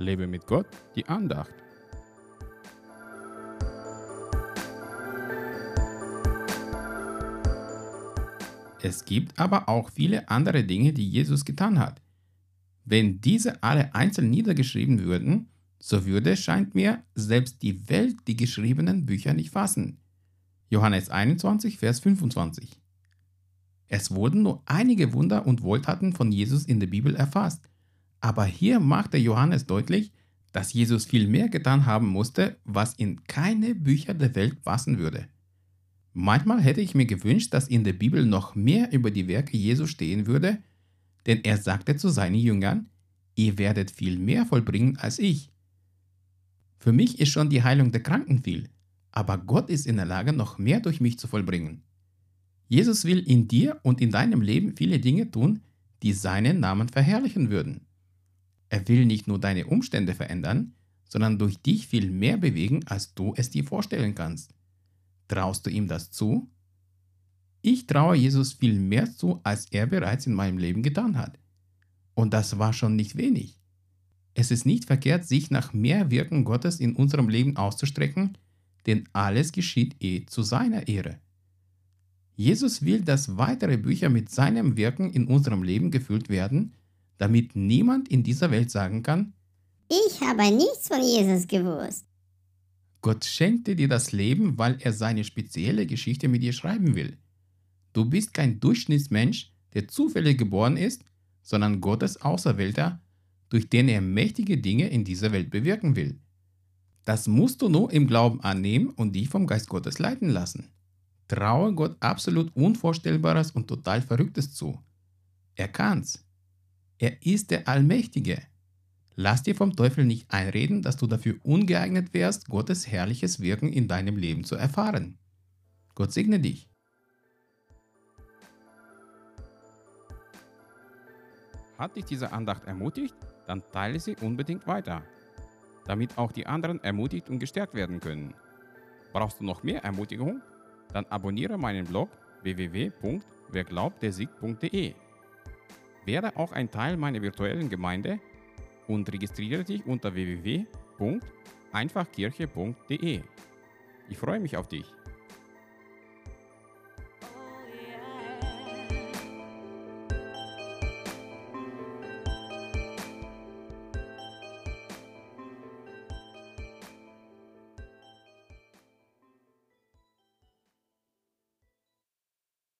Lebe mit Gott, die Andacht. Es gibt aber auch viele andere Dinge, die Jesus getan hat. Wenn diese alle einzeln niedergeschrieben würden, so würde, scheint mir, selbst die Welt die geschriebenen Bücher nicht fassen. Johannes 21, Vers 25. Es wurden nur einige Wunder und Wohltaten von Jesus in der Bibel erfasst, aber hier machte Johannes deutlich, dass Jesus viel mehr getan haben musste, was in keine Bücher der Welt passen würde. Manchmal hätte ich mir gewünscht, dass in der Bibel noch mehr über die Werke Jesu stehen würde, denn er sagte zu seinen Jüngern, ihr werdet viel mehr vollbringen als ich. Für mich ist schon die Heilung der Kranken viel, aber Gott ist in der Lage, noch mehr durch mich zu vollbringen. Jesus will in dir und in deinem Leben viele Dinge tun, die seinen Namen verherrlichen würden. Er will nicht nur deine Umstände verändern, sondern durch dich viel mehr bewegen, als du es dir vorstellen kannst. Traust du ihm das zu? Ich traue Jesus viel mehr zu, als er bereits in meinem Leben getan hat. Und das war schon nicht wenig. Es ist nicht verkehrt, sich nach mehr Wirken Gottes in unserem Leben auszustrecken, denn alles geschieht eh zu seiner Ehre. Jesus will, dass weitere Bücher mit seinem Wirken in unserem Leben gefüllt werden, damit niemand in dieser Welt sagen kann, ich habe nichts von Jesus gewusst. Gott schenkte dir das Leben, weil er seine spezielle Geschichte mit dir schreiben will. Du bist kein Durchschnittsmensch, der zufällig geboren ist, sondern Gottes Auserwählter, durch den er mächtige Dinge in dieser Welt bewirken will. Das musst du nur im Glauben annehmen und dich vom Geist Gottes leiten lassen. Traue Gott absolut Unvorstellbares und total Verrücktes zu. Er kann's. Er ist der Allmächtige. Lass dir vom Teufel nicht einreden, dass du dafür ungeeignet wärst, Gottes herrliches Wirken in deinem Leben zu erfahren. Gott segne dich. Hat dich diese Andacht ermutigt? Dann teile sie unbedingt weiter, damit auch die anderen ermutigt und gestärkt werden können. Brauchst du noch mehr Ermutigung? Dann abonniere meinen Blog www.werglaubtdersieg.de werde auch ein Teil meiner virtuellen Gemeinde und registriere dich unter www.einfachkirche.de. Ich freue mich auf dich.